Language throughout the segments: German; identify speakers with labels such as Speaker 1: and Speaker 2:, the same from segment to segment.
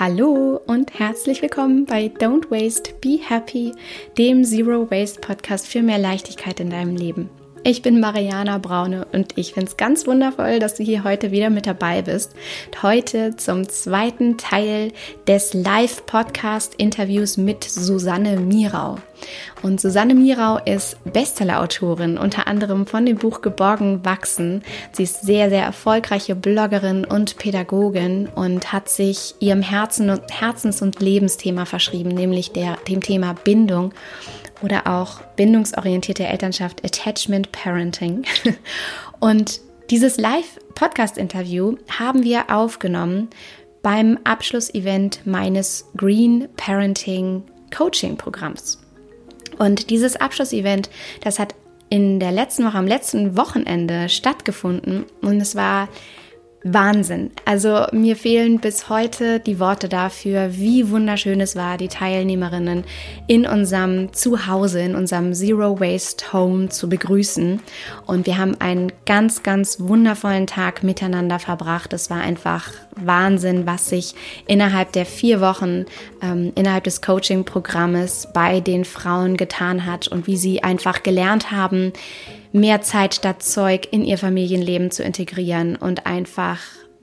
Speaker 1: Hallo und herzlich willkommen bei Don't Waste, Be Happy, dem Zero Waste Podcast für mehr Leichtigkeit in deinem Leben. Ich bin Mariana Braune und ich finde es ganz wundervoll, dass du hier heute wieder mit dabei bist. Heute zum zweiten Teil des Live-Podcast-Interviews mit Susanne Mirau. Und Susanne Mirau ist Bestseller-Autorin, unter anderem von dem Buch Geborgen wachsen. Sie ist sehr, sehr erfolgreiche Bloggerin und Pädagogin und hat sich ihrem Herzen und, Herzens- und Lebensthema verschrieben, nämlich der, dem Thema Bindung oder auch bindungsorientierte Elternschaft, Attachment Parenting. Und dieses Live-Podcast-Interview haben wir aufgenommen beim Abschlussevent meines Green Parenting Coaching Programms. Und dieses Abschlussevent, das hat in der letzten Woche, am letzten Wochenende stattgefunden und es war Wahnsinn. Also mir fehlen bis heute die Worte dafür, wie wunderschön es war, die Teilnehmerinnen in unserem Zuhause, in unserem Zero Waste Home zu begrüßen. Und wir haben einen ganz, ganz wundervollen Tag miteinander verbracht. Es war einfach Wahnsinn, was sich innerhalb der vier Wochen, ähm, innerhalb des Coaching-Programmes bei den Frauen getan hat und wie sie einfach gelernt haben, mehr Zeit statt Zeug in ihr Familienleben zu integrieren und einfach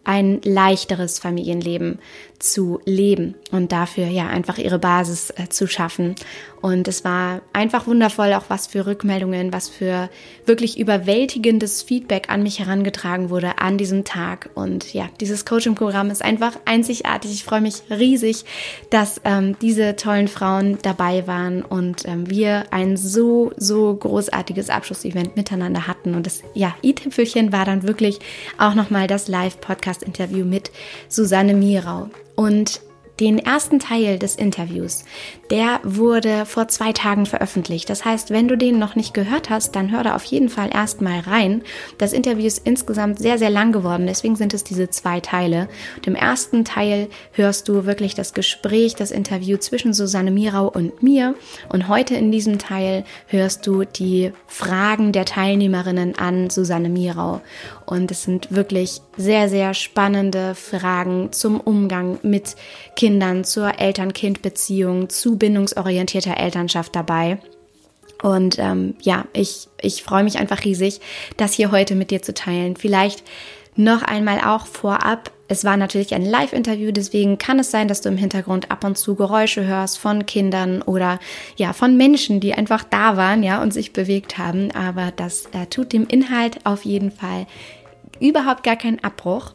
Speaker 1: ein leichteres Familienleben zu leben und dafür ja einfach ihre Basis äh, zu schaffen. Und es war einfach wundervoll, auch was für Rückmeldungen, was für wirklich überwältigendes Feedback an mich herangetragen wurde an diesem Tag. Und ja, dieses Coaching-Programm ist einfach einzigartig. Ich freue mich riesig, dass ähm, diese tollen Frauen dabei waren und ähm, wir ein so, so großartiges Abschlussevent miteinander hatten. Und das ja, i-Tüpfelchen war dann wirklich auch nochmal das Live-Podcast-Interview mit Susanne Mirau. Und den ersten Teil des Interviews, der wurde vor zwei Tagen veröffentlicht. Das heißt, wenn du den noch nicht gehört hast, dann hör da auf jeden Fall erstmal rein. Das Interview ist insgesamt sehr, sehr lang geworden, deswegen sind es diese zwei Teile. Und Im ersten Teil hörst du wirklich das Gespräch, das Interview zwischen Susanne Mirau und mir. Und heute in diesem Teil hörst du die Fragen der Teilnehmerinnen an Susanne Mirau. Und es sind wirklich sehr, sehr spannende Fragen zum Umgang mit Kindern, zur Eltern-Kind-Beziehung, zu bindungsorientierter Elternschaft dabei. Und ähm, ja, ich, ich freue mich einfach riesig, das hier heute mit dir zu teilen. Vielleicht noch einmal auch vorab. Es war natürlich ein Live-Interview, deswegen kann es sein, dass du im Hintergrund ab und zu Geräusche hörst von Kindern oder ja von Menschen, die einfach da waren, ja und sich bewegt haben. Aber das äh, tut dem Inhalt auf jeden Fall überhaupt gar keinen Abbruch.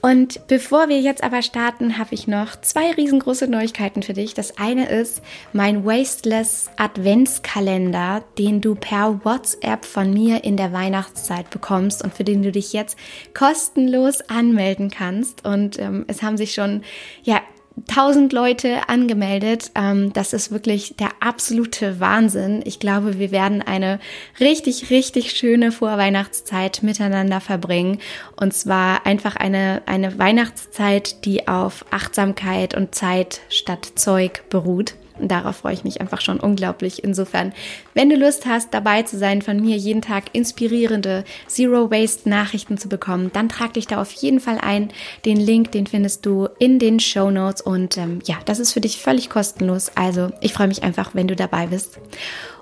Speaker 1: Und bevor wir jetzt aber starten, habe ich noch zwei riesengroße Neuigkeiten für dich. Das eine ist mein Wasteless Adventskalender, den du per WhatsApp von mir in der Weihnachtszeit bekommst und für den du dich jetzt kostenlos anmelden kannst. Und ähm, es haben sich schon ja 1000 Leute angemeldet. Ähm, das ist wirklich der absolute Wahnsinn. Ich glaube, wir werden eine richtig, richtig schöne Vorweihnachtszeit miteinander verbringen. Und zwar einfach eine, eine Weihnachtszeit, die auf Achtsamkeit und Zeit statt Zeug beruht. Und darauf freue ich mich einfach schon unglaublich. Insofern, wenn du Lust hast, dabei zu sein, von mir jeden Tag inspirierende Zero Waste Nachrichten zu bekommen, dann trag dich da auf jeden Fall ein. Den Link, den findest du in den Show Notes. Und ähm, ja, das ist für dich völlig kostenlos. Also ich freue mich einfach, wenn du dabei bist.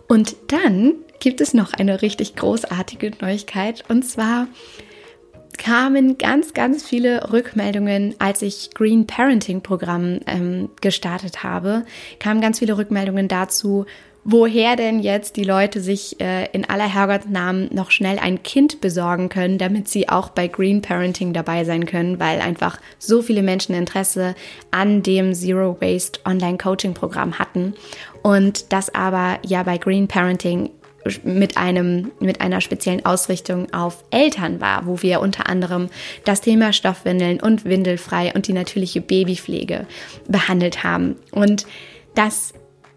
Speaker 1: Und dann gibt es noch eine richtig großartige Neuigkeit. Und zwar kamen ganz, ganz viele Rückmeldungen, als ich Green Parenting Programm ähm, gestartet habe, kamen ganz viele Rückmeldungen dazu, woher denn jetzt die Leute sich äh, in aller Herrgottsnamen noch schnell ein Kind besorgen können, damit sie auch bei Green Parenting dabei sein können, weil einfach so viele Menschen Interesse an dem Zero Waste Online Coaching Programm hatten. Und das aber ja bei Green Parenting mit einem, mit einer speziellen Ausrichtung auf Eltern war, wo wir unter anderem das Thema Stoffwindeln und Windelfrei und die natürliche Babypflege behandelt haben. Und das,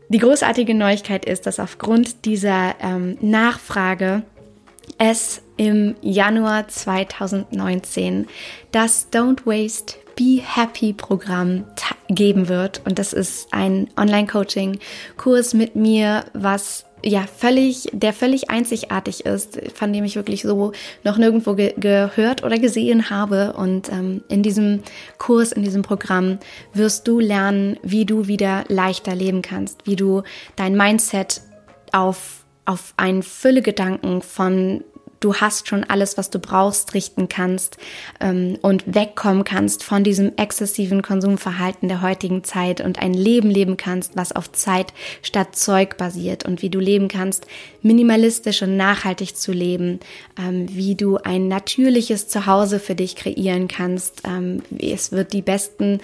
Speaker 1: die großartige Neuigkeit ist, dass aufgrund dieser ähm, Nachfrage es im Januar 2019 das Don't Waste, Be Happy Programm geben wird. Und das ist ein Online-Coaching-Kurs mit mir, was ja völlig, der völlig einzigartig ist, von dem ich wirklich so noch nirgendwo ge gehört oder gesehen habe. Und ähm, in diesem Kurs, in diesem Programm wirst du lernen, wie du wieder leichter leben kannst, wie du dein Mindset auf, auf einen Füllegedanken von du hast schon alles, was du brauchst, richten kannst ähm, und wegkommen kannst von diesem exzessiven Konsumverhalten der heutigen Zeit und ein Leben leben kannst, was auf Zeit statt Zeug basiert und wie du leben kannst, minimalistisch und nachhaltig zu leben, ähm, wie du ein natürliches Zuhause für dich kreieren kannst. Ähm, es wird die besten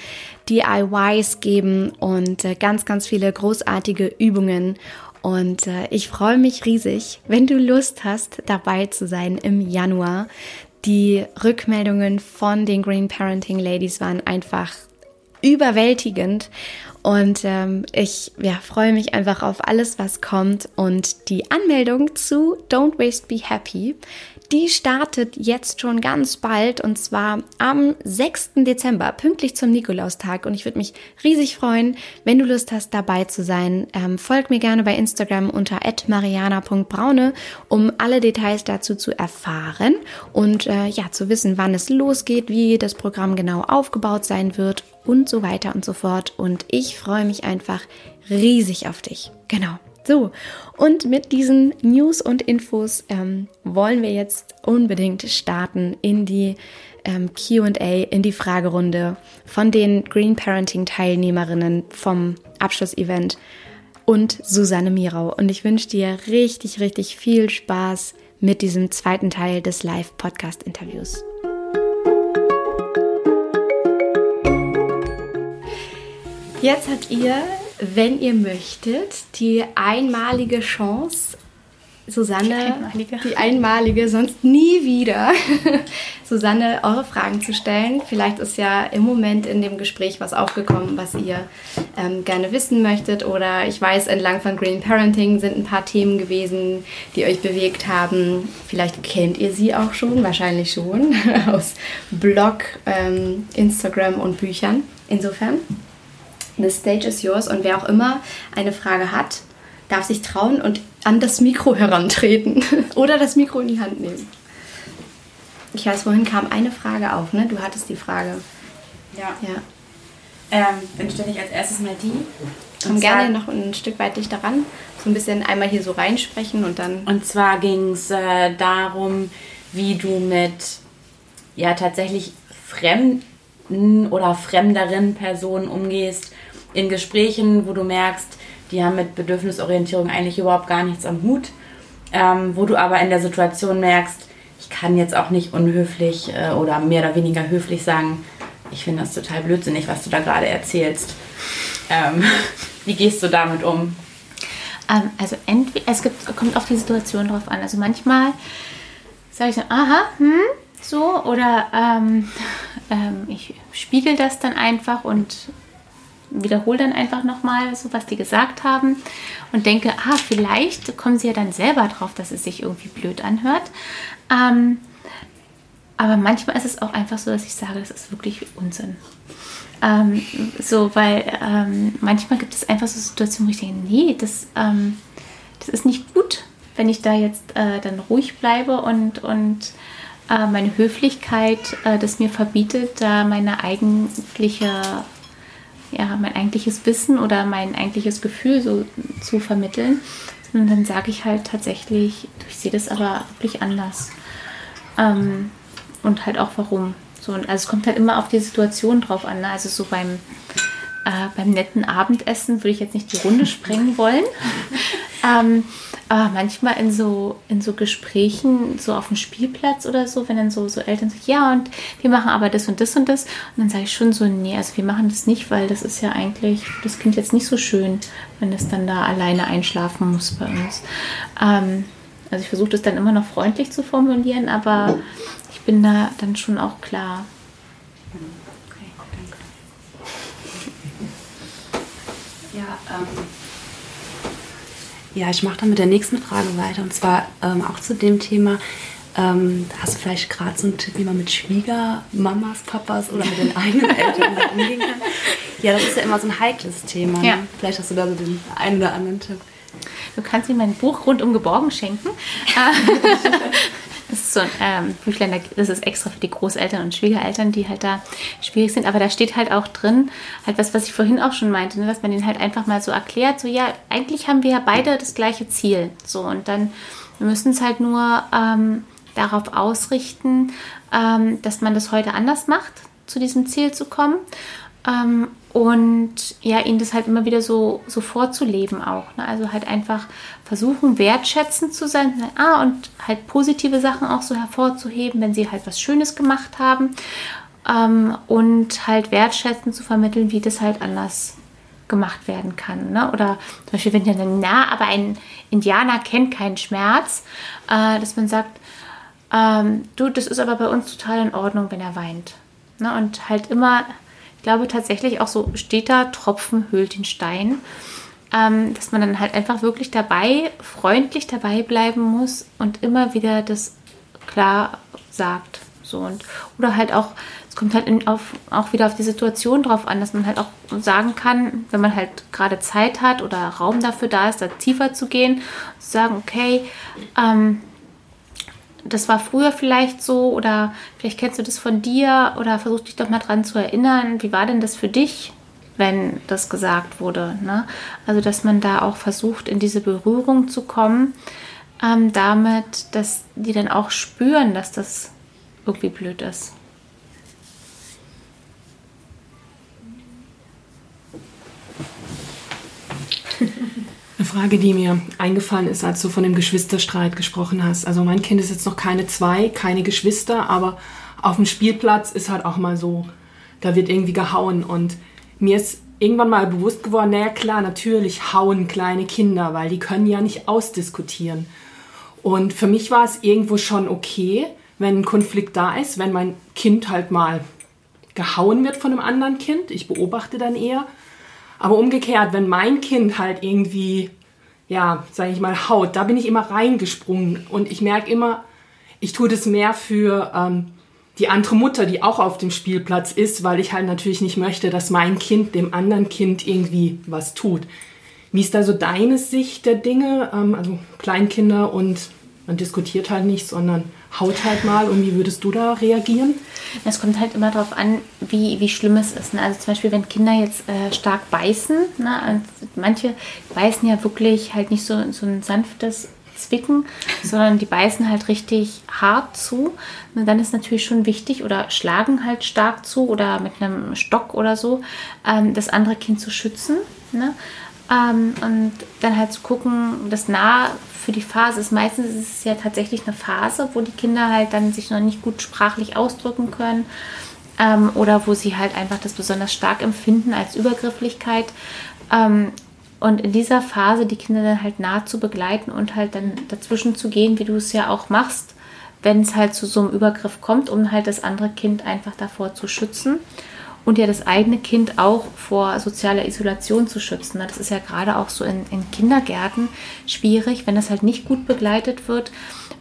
Speaker 1: DIYs geben und äh, ganz, ganz viele großartige Übungen und äh, ich freue mich riesig, wenn du Lust hast, dabei zu sein im Januar. Die Rückmeldungen von den Green Parenting Ladies waren einfach überwältigend. Und ähm, ich ja, freue mich einfach auf alles, was kommt. Und die Anmeldung zu Don't Waste Be Happy die startet jetzt schon ganz bald und zwar am 6. Dezember, pünktlich zum Nikolaustag. Und ich würde mich riesig freuen, wenn du Lust hast, dabei zu sein. Ähm, folg mir gerne bei Instagram unter mariana.braune, um alle Details dazu zu erfahren und äh, ja, zu wissen, wann es losgeht, wie das Programm genau aufgebaut sein wird und so weiter und so fort. Und ich freue mich einfach riesig auf dich. Genau. So, und mit diesen News und Infos ähm, wollen wir jetzt unbedingt starten in die ähm, QA, in die Fragerunde von den Green Parenting Teilnehmerinnen vom Abschlussevent und Susanne Mirau. Und ich wünsche dir richtig, richtig viel Spaß mit diesem zweiten Teil des Live-Podcast-Interviews. Jetzt habt ihr wenn ihr möchtet, die einmalige Chance, Susanne, die einmalige, die einmalige sonst nie wieder, Susanne, eure Fragen zu stellen. Vielleicht ist ja im Moment in dem Gespräch was aufgekommen, was ihr ähm, gerne wissen möchtet. Oder ich weiß, entlang von Green Parenting sind ein paar Themen gewesen, die euch bewegt haben. Vielleicht kennt ihr sie auch schon, wahrscheinlich schon, aus Blog, ähm, Instagram und Büchern. Insofern The stage is yours und wer auch immer eine Frage hat, darf sich trauen und an das Mikro herantreten oder das Mikro in die Hand nehmen. Ich weiß, vorhin kam eine Frage auf, ne? Du hattest die Frage.
Speaker 2: Ja. ja. Ähm, dann stelle ich als erstes mal die.
Speaker 1: Komm gerne noch ein Stück weit dich daran. So ein bisschen einmal hier so reinsprechen und dann.
Speaker 2: Und zwar ging es äh, darum, wie du mit ja tatsächlich fremden oder fremderen Personen umgehst, in Gesprächen, wo du merkst, die haben mit Bedürfnisorientierung eigentlich überhaupt gar nichts am Hut, ähm, wo du aber in der Situation merkst, ich kann jetzt auch nicht unhöflich äh, oder mehr oder weniger höflich sagen, ich finde das total blödsinnig, was du da gerade erzählst. Ähm, wie gehst du damit um?
Speaker 3: Ähm, also entweder, es gibt, kommt auf die Situation drauf an. Also manchmal sage ich dann, aha, hm, so, oder ähm, ähm, ich spiegel das dann einfach und wiederhole dann einfach nochmal so, was die gesagt haben und denke, ah, vielleicht kommen sie ja dann selber drauf, dass es sich irgendwie blöd anhört. Ähm, aber manchmal ist es auch einfach so, dass ich sage, das ist wirklich Unsinn. Ähm, so, weil ähm, manchmal gibt es einfach so Situationen, wo ich denke, nee, das, ähm, das ist nicht gut, wenn ich da jetzt äh, dann ruhig bleibe und, und äh, meine Höflichkeit äh, das mir verbietet, da meine eigentliche ja, mein eigentliches Wissen oder mein eigentliches Gefühl so zu vermitteln. Und dann sage ich halt tatsächlich, ich sehe das aber wirklich anders. Ähm, und halt auch warum. So, und also es kommt halt immer auf die Situation drauf an. Ne? Also so beim äh, beim netten Abendessen würde ich jetzt nicht die Runde sprengen wollen. ähm, aber manchmal in so, in so Gesprächen, so auf dem Spielplatz oder so, wenn dann so, so Eltern sagen, ja, und wir machen aber das und das und das. Und dann sage ich schon so, nee, also wir machen das nicht, weil das ist ja eigentlich das Kind jetzt nicht so schön, wenn es dann da alleine einschlafen muss bei uns. Ähm, also ich versuche das dann immer noch freundlich zu formulieren, aber ich bin da dann schon auch klar.
Speaker 4: Ja, ähm, ja ich mache dann mit der nächsten Frage weiter und zwar ähm, auch zu dem Thema, Ähm, hast du vielleicht gerade so einen Tipp, wie man mit Schwiegermamas, Papas oder mit den eigenen Eltern umgehen kann? Ja, das ist ja immer so ein heikles Thema. Ne?
Speaker 3: Ja.
Speaker 4: Vielleicht hast du da so den einen oder anderen Tipp.
Speaker 3: Du kannst mir mein Buch rundum geborgen schenken. Das ist so ein ähm, Büchlein, da- das ist extra für die Großeltern und Schwiegereltern, die halt da schwierig sind. Aber da steht halt auch drin, halt was, was ich vorhin auch schon meinte, ne, dass man denen halt einfach mal so erklärt, so ja, eigentlich haben wir ja beide das gleiche Ziel. So und dann müssen es halt nur ähm, darauf ausrichten, ähm, dass man das heute anders macht, zu diesem Ziel zu kommen. Und ja, ihnen das halt immer wieder so, so vorzuleben auch. Ne? Also halt einfach versuchen, wertschätzend zu sein. Ah, und halt positive Sachen auch so hervorzuheben, wenn sie halt was Schönes gemacht haben. Ähm, und halt wertschätzend zu vermitteln, wie das halt anders gemacht werden kann. Ne? Oder zum Beispiel, wenn die dann na, aber ein Indianer kennt keinen Schmerz, äh, dass man sagt, ähm, du, das ist aber bei uns total in Ordnung, wenn er weint. Ne? Und halt immer, glaube tatsächlich auch so, steter Tropfen höhlt den Stein. Ähm, dass man dann halt einfach wirklich dabei, freundlich dabei bleiben muss und immer wieder das klar sagt. So und, oder halt auch, es kommt halt in, auf, auch wieder auf die Situation drauf an, dass man halt auch sagen kann, wenn man halt gerade Zeit hat oder Raum dafür da ist, da tiefer zu gehen, zu sagen, okay, ähm, das war früher vielleicht so oder vielleicht kennst du das von dir oder versuch dich doch mal dran zu erinnern, wie war denn das für dich, wenn das gesagt wurde. Ne? Also dass man da auch versucht, in diese Berührung zu kommen, ähm, damit, dass die dann auch spüren, dass das irgendwie blöd ist.
Speaker 5: Eine Frage, die mir eingefallen ist, als du von dem Geschwisterstreit gesprochen hast. Also mein Kind ist jetzt noch keine zwei, keine Geschwister, aber auf dem Spielplatz ist halt auch mal so, da wird irgendwie gehauen. Und mir ist irgendwann mal bewusst geworden, naja klar, natürlich hauen kleine Kinder, weil die können ja nicht ausdiskutieren. Und für mich war es irgendwo schon okay, wenn ein Konflikt da ist, wenn mein Kind halt mal gehauen wird von einem anderen Kind. Ich beobachte dann eher. Aber umgekehrt, wenn mein Kind halt irgendwie, ja, sage ich mal, haut, da bin ich immer reingesprungen. Und ich merke immer, ich tue das mehr für ähm, die andere Mutter, die auch auf dem Spielplatz ist, weil ich halt natürlich nicht möchte, dass mein Kind dem anderen Kind irgendwie was tut. Wie ist da so deine Sicht der Dinge? Ähm, also Kleinkinder und man diskutiert halt nicht, sondern haut halt mal. Und wie würdest du da reagieren?
Speaker 3: Es kommt halt immer darauf an, wie, wie schlimm es ist. Ne? Also zum Beispiel, wenn Kinder jetzt äh, stark beißen, ne? manche beißen ja wirklich halt nicht so, so ein sanftes Zwicken, sondern die beißen halt richtig hart zu. Und dann ist natürlich schon wichtig oder schlagen halt stark zu oder mit einem Stock oder so, ähm, das andere Kind zu schützen. Ne? Ähm, und dann halt zu gucken, das nah für die Phase ist. Meistens ist es ja tatsächlich eine Phase, wo die Kinder halt dann sich noch nicht gut sprachlich ausdrücken können ähm, oder wo sie halt einfach das besonders stark empfinden als Übergrifflichkeit. Ähm, und in dieser Phase die Kinder dann halt nah zu begleiten und halt dann dazwischen zu gehen, wie du es ja auch machst, wenn es halt zu so einem Übergriff kommt, um halt das andere Kind einfach davor zu schützen und ja das eigene Kind auch vor sozialer Isolation zu schützen. Das ist ja gerade auch so in, in Kindergärten schwierig, wenn das halt nicht gut begleitet wird,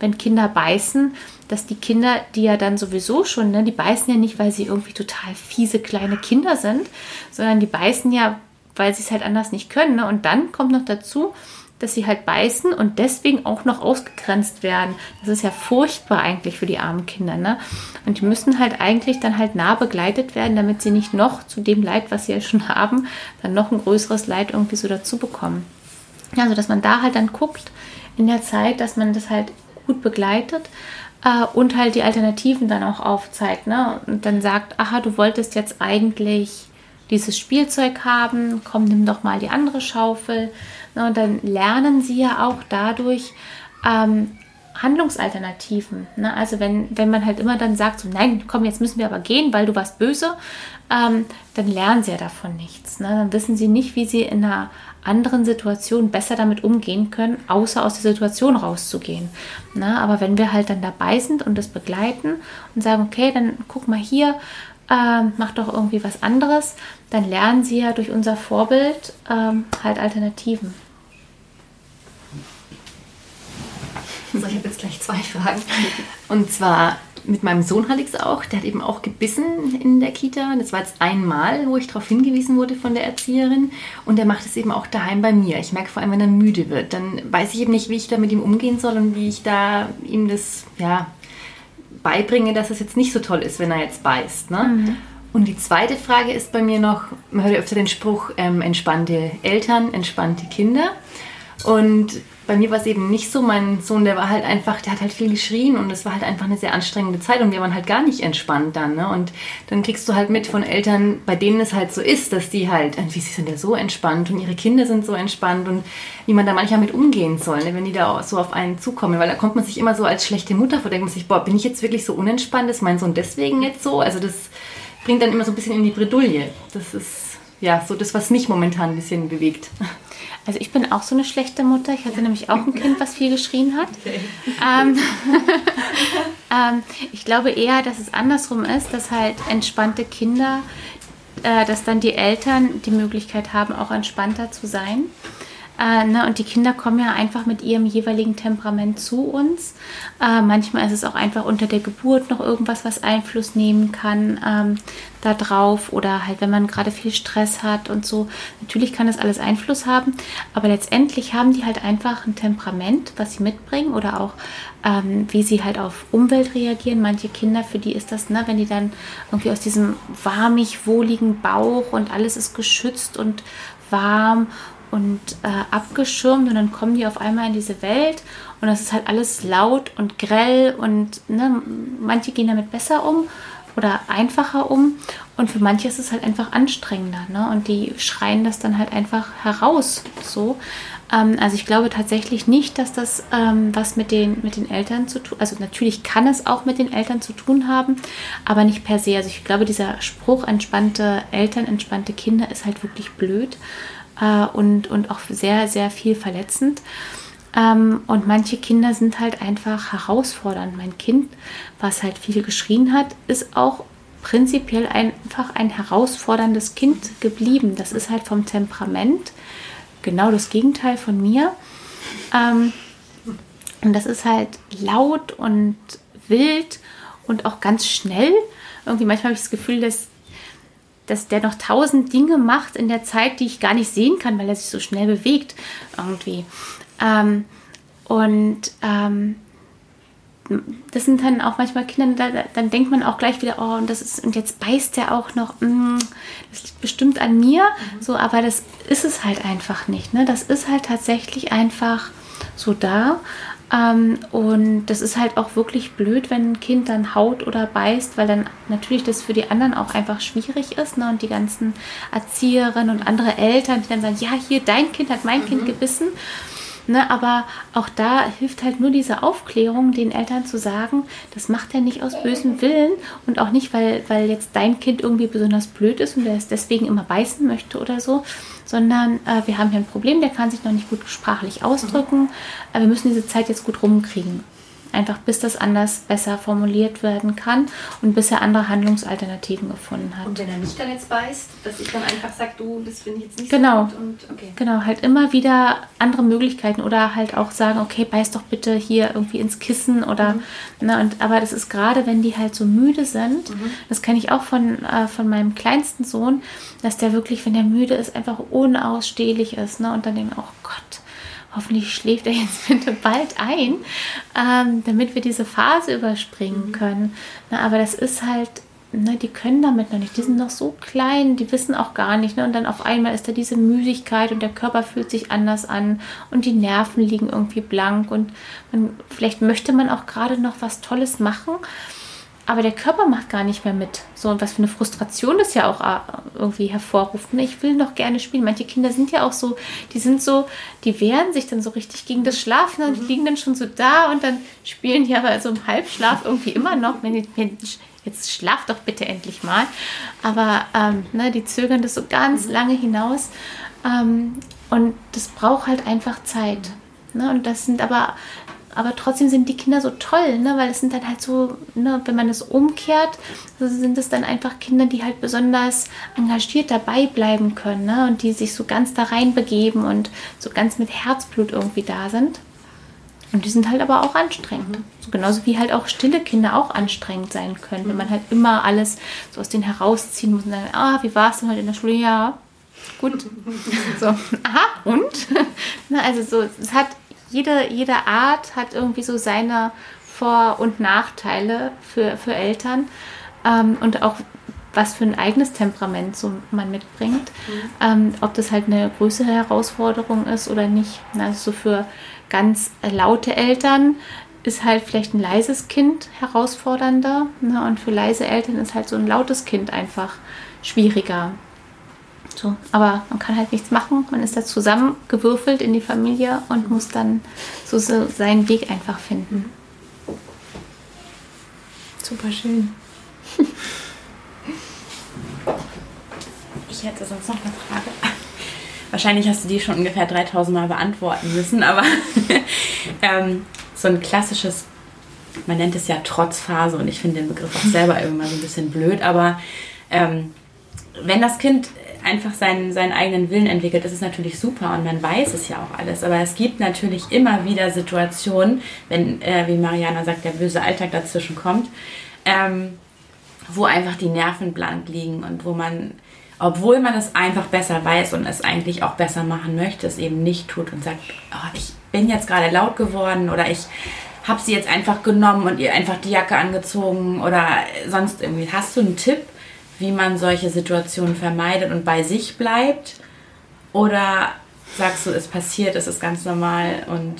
Speaker 3: wenn Kinder beißen, dass die Kinder, die ja dann sowieso schon, ne, die beißen ja nicht, weil sie irgendwie total fiese kleine Kinder sind, sondern die beißen ja, weil sie es halt anders nicht können. Ne? Und dann kommt noch dazu, dass sie halt beißen und deswegen auch noch ausgegrenzt werden. Das ist ja furchtbar eigentlich für die armen Kinder. Ne? Und die müssen halt eigentlich dann halt nah begleitet werden, damit sie nicht noch zu dem Leid, was sie ja schon haben, dann noch ein größeres Leid irgendwie so dazu bekommen. Also, dass man da halt dann guckt in der Zeit, dass man das halt gut begleitet äh, und halt die Alternativen dann auch aufzeigt. Ne? Und dann sagt, aha, du wolltest jetzt eigentlich dieses Spielzeug haben, komm, nimm doch mal die andere Schaufel. Und dann lernen sie ja auch dadurch ähm, Handlungsalternativen. Ne? Also wenn, wenn man halt immer dann sagt, so, nein, komm, jetzt müssen wir aber gehen, weil du warst böse, ähm, dann lernen sie ja davon nichts. Ne? Dann wissen sie nicht, wie sie in einer anderen Situation besser damit umgehen können, außer aus der Situation rauszugehen. Ne? Aber wenn wir halt dann dabei sind und das begleiten und sagen, okay, dann guck mal hier, ähm, mach doch irgendwie was anderes, dann lernen sie ja durch unser Vorbild ähm, halt Alternativen.
Speaker 4: Soll
Speaker 6: Ich habe jetzt gleich zwei Fragen. Und zwar mit meinem Sohn hatte ich es auch. Der hat eben auch gebissen in der Kita. Das war jetzt einmal, wo ich darauf hingewiesen wurde von der Erzieherin. Und er macht es eben auch daheim bei mir. Ich merke vor allem, wenn er müde wird, dann weiß ich eben nicht, wie ich da mit ihm umgehen soll und wie ich da ihm das ja, beibringe, dass es jetzt nicht so toll ist, wenn er jetzt beißt. Ne? Mhm. Und die zweite Frage ist bei mir noch, man hört ja öfter den Spruch, ähm, entspannte Eltern, entspannte Kinder. Und bei mir war es eben nicht so. Mein Sohn, der war halt einfach, der hat halt viel geschrien und es war halt einfach eine sehr anstrengende Zeit und wir waren halt gar nicht entspannt dann. Ne? Und dann kriegst du halt mit von Eltern, bei denen es halt so ist, dass die halt, wie sie sind ja so entspannt und ihre Kinder sind so entspannt und wie man da manchmal mit umgehen soll, ne? wenn die da so auf einen zukommen. Weil da kommt man sich immer so als schlechte Mutter vor, denkt man sich, boah, bin ich jetzt wirklich so unentspannt? Ist mein Sohn deswegen jetzt so? Also das bringt dann immer so ein bisschen in die Bredouille. Das ist ja so das, was mich momentan ein bisschen bewegt.
Speaker 3: Also ich bin auch so eine schlechte Mutter. Ich hatte nämlich auch ein Kind, was viel geschrien hat. Okay. Ähm, ähm, ich glaube eher, dass es andersrum ist, dass halt entspannte Kinder, äh, dass dann die Eltern die Möglichkeit haben, auch entspannter zu sein. Äh, ne, und die Kinder kommen ja einfach mit ihrem jeweiligen Temperament zu uns. Äh, manchmal ist es auch einfach unter der Geburt noch irgendwas, was Einfluss nehmen kann ähm, darauf oder halt, wenn man gerade viel Stress hat und so. Natürlich kann das alles Einfluss haben, aber letztendlich haben die halt einfach ein Temperament, was sie mitbringen oder auch ähm, wie sie halt auf Umwelt reagieren. Manche Kinder, für die ist das, ne, wenn die dann irgendwie aus diesem warmig, wohligen Bauch und alles ist geschützt und warm und äh, abgeschirmt und dann kommen die auf einmal in diese Welt und das ist halt alles laut und grell und ne, manche gehen damit besser um oder einfacher um und für manche ist es halt einfach anstrengender ne? und die schreien das dann halt einfach heraus so. Ähm, also ich glaube tatsächlich nicht, dass das ähm, was mit den, mit den Eltern zu tun, also natürlich kann es auch mit den Eltern zu tun haben, aber nicht per se. Also ich glaube, dieser Spruch entspannte Eltern, entspannte Kinder ist halt wirklich blöd äh, und, und auch sehr, sehr viel verletzend. Ähm, und manche Kinder sind halt einfach herausfordernd. Mein Kind, was halt viel geschrien hat, ist auch prinzipiell einfach ein herausforderndes Kind geblieben. Das ist halt vom Temperament genau das Gegenteil von mir. Ähm, und das ist halt laut und wild und auch ganz schnell. Irgendwie manchmal habe ich das Gefühl, dass dass der noch tausend Dinge macht in der Zeit, die ich gar nicht sehen kann, weil er sich so schnell bewegt irgendwie. Ähm, und ähm, das sind dann auch manchmal Kinder, da, dann denkt man auch gleich wieder, oh, und das ist, und jetzt beißt der auch noch, mm, das liegt bestimmt an mir, mhm. so, aber das ist es halt einfach nicht. Ne? Das ist halt tatsächlich einfach so da. Ähm, und das ist halt auch wirklich blöd, wenn ein Kind dann haut oder beißt, weil dann natürlich das für die anderen auch einfach schwierig ist. Ne? Und die ganzen Erzieherinnen und andere Eltern, die dann sagen, ja, hier, dein Kind hat mein mhm. Kind gebissen. Ne, aber auch da hilft halt nur diese Aufklärung, den Eltern zu sagen, das macht er nicht aus bösem Willen und auch nicht, weil, weil jetzt dein Kind irgendwie besonders blöd ist und er es deswegen immer beißen möchte oder so, sondern äh, wir haben hier ein Problem, der kann sich noch nicht gut sprachlich ausdrücken, mhm. wir müssen diese Zeit jetzt gut rumkriegen. Einfach bis das anders besser formuliert werden kann und bis er andere Handlungsalternativen gefunden hat.
Speaker 6: Und wenn er nicht dann jetzt beißt, dass ich dann einfach sage, du, das finde ich jetzt nicht
Speaker 3: genau.
Speaker 6: so gut. Und,
Speaker 3: okay. Genau, halt immer wieder andere Möglichkeiten oder halt auch sagen, okay, beiß doch bitte hier irgendwie ins Kissen oder, mhm. ne, und, aber das ist gerade, wenn die halt so müde sind, mhm. das kenne ich auch von, äh, von meinem kleinsten Sohn, dass der wirklich, wenn der müde ist, einfach unausstehlich ist, ne, und dann denken, oh Gott, hoffentlich schläft er jetzt bitte bald ein, ähm, damit wir diese Phase überspringen mhm. können. Na, aber das ist halt, ne, die können damit noch nicht. Die sind noch so klein, die wissen auch gar nicht. Ne? Und dann auf einmal ist da diese Müdigkeit und der Körper fühlt sich anders an und die Nerven liegen irgendwie blank und man, vielleicht möchte man auch gerade noch was Tolles machen aber der Körper macht gar nicht mehr mit. So, und was für eine Frustration das ja auch äh, irgendwie hervorruft. Ne? Ich will noch gerne spielen. Manche Kinder sind ja auch so, die sind so, die wehren sich dann so richtig gegen das Schlafen und mhm. liegen dann schon so da und dann spielen die aber so im Halbschlaf irgendwie immer noch. Mensch, jetzt schlaf doch bitte endlich mal. Aber ähm, ne, die zögern das so ganz mhm. lange hinaus. Ähm, und das braucht halt einfach Zeit. Ne? Und das sind aber aber trotzdem sind die Kinder so toll, ne? weil es sind dann halt so, ne, wenn man es umkehrt, so sind es dann einfach Kinder, die halt besonders engagiert dabei bleiben können ne? und die sich so ganz da reinbegeben und so ganz mit Herzblut irgendwie da sind. Und die sind halt aber auch anstrengend. So genauso wie halt auch stille Kinder auch anstrengend sein können. Wenn man halt immer alles so aus denen herausziehen muss und dann, ah, wie war es denn heute in der Schule? Ja, gut. So, aha, und? Na, also so, es hat, jede, jede Art hat irgendwie so seine Vor- und Nachteile für, für Eltern. Ähm, und auch was für ein eigenes Temperament so man mitbringt. Ähm, ob das halt eine größere Herausforderung ist oder nicht. Also so für ganz laute Eltern ist halt vielleicht ein leises Kind herausfordernder. Ne? Und für leise Eltern ist halt so ein lautes Kind einfach schwieriger. So, aber man kann halt nichts machen. Man ist da zusammengewürfelt in die Familie und muss dann so, so seinen Weg einfach finden.
Speaker 2: Super schön. Ich hätte sonst noch eine Frage. Wahrscheinlich hast du die schon ungefähr 3000 Mal beantworten müssen, aber ähm, so ein klassisches, man nennt es ja Trotzphase und ich finde den Begriff auch selber immer so ein bisschen blöd, aber ähm, wenn das Kind einfach seinen, seinen eigenen Willen entwickelt, ist es natürlich super und man weiß es ja auch alles. Aber es gibt natürlich immer wieder Situationen, wenn, äh, wie Mariana sagt, der böse Alltag dazwischen kommt, ähm, wo einfach die Nerven blank liegen und wo man, obwohl man es einfach besser weiß und es eigentlich auch besser machen möchte, es eben nicht tut und sagt, oh, ich bin jetzt gerade laut geworden oder ich habe sie jetzt einfach genommen und ihr einfach die Jacke angezogen oder sonst irgendwie. Hast du einen Tipp, wie man solche Situationen vermeidet und bei sich bleibt? Oder sagst du, es passiert, es ist ganz normal und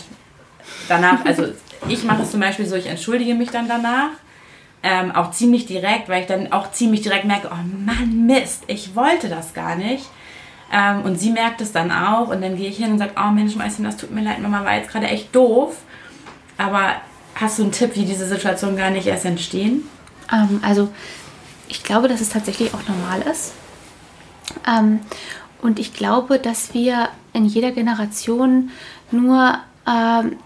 Speaker 2: danach, also ich mache es zum Beispiel so, ich entschuldige mich dann danach, ähm, auch ziemlich direkt, weil ich dann auch ziemlich direkt merke, oh Mann, Mist, ich wollte das gar nicht. Ähm, und sie merkt es dann auch und dann gehe ich hin und sage, oh Mensch, Mäuschen, das tut mir leid, Mama war jetzt gerade echt doof. Aber hast du einen Tipp, wie diese Situationen gar nicht erst entstehen?
Speaker 3: Ähm, also ich glaube, dass es tatsächlich auch normal ist. Ähm, und ich glaube, dass wir in jeder Generation nur ähm,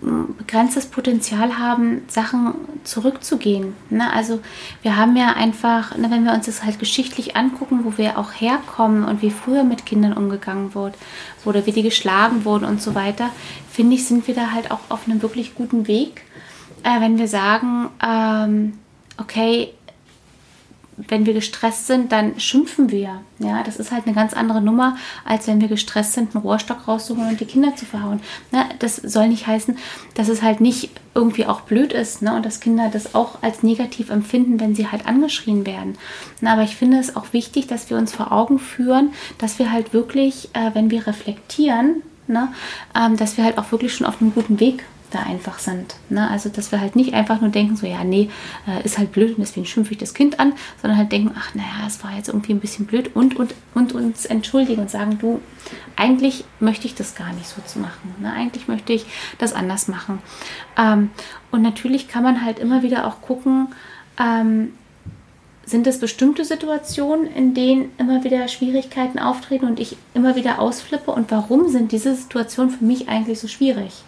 Speaker 3: begrenztes Potenzial haben, Sachen zurückzugehen. Ne? Also wir haben ja einfach, ne, wenn wir uns das halt geschichtlich angucken, wo wir auch herkommen und wie früher mit Kindern umgegangen wurde, oder wie die geschlagen wurden und so weiter, finde ich, sind wir da halt auch auf einem wirklich guten Weg, äh, wenn wir sagen, ähm, okay, wenn wir gestresst sind, dann schimpfen wir. Ja, das ist halt eine ganz andere Nummer, als wenn wir gestresst sind, einen Rohrstock rauszuholen und die Kinder zu verhauen. Ne? Das soll nicht heißen, dass es halt nicht irgendwie auch blöd ist ne? und dass Kinder das auch als negativ empfinden, wenn sie halt angeschrien werden. Na, aber ich finde es auch wichtig, dass wir uns vor Augen führen, dass wir halt wirklich, äh, wenn wir reflektieren, ne, ähm, dass wir halt auch wirklich schon auf einem guten Weg da einfach sind. Ne? Also, dass wir halt nicht einfach nur denken, so, ja, nee, äh, ist halt blöd und deswegen schimpfe ich das Kind an, sondern halt denken, ach, naja, es war jetzt irgendwie ein bisschen blöd und, und, und uns entschuldigen und sagen, du, eigentlich möchte ich das gar nicht so zu machen. Ne? Eigentlich möchte ich das anders machen. Ähm, und natürlich kann man halt immer wieder auch gucken, ähm, sind es bestimmte Situationen, in denen immer wieder Schwierigkeiten auftreten und ich immer wieder ausflippe? Und warum sind diese Situationen für mich eigentlich so schwierig?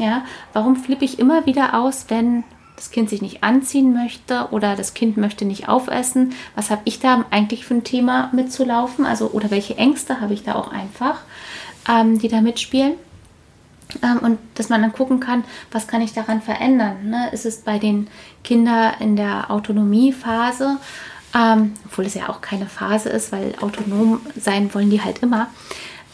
Speaker 3: Ja, warum flippe ich immer wieder aus, wenn das Kind sich nicht anziehen möchte oder das Kind möchte nicht aufessen? Was habe ich da eigentlich für ein Thema mitzulaufen? Also, oder welche Ängste habe ich da auch einfach, ähm, die da mitspielen? Ähm, und dass man dann gucken kann, was kann ich daran verändern? Ne? Ist es bei den Kindern in der Autonomiephase, ähm, obwohl es ja auch keine Phase ist, weil autonom sein wollen die halt immer,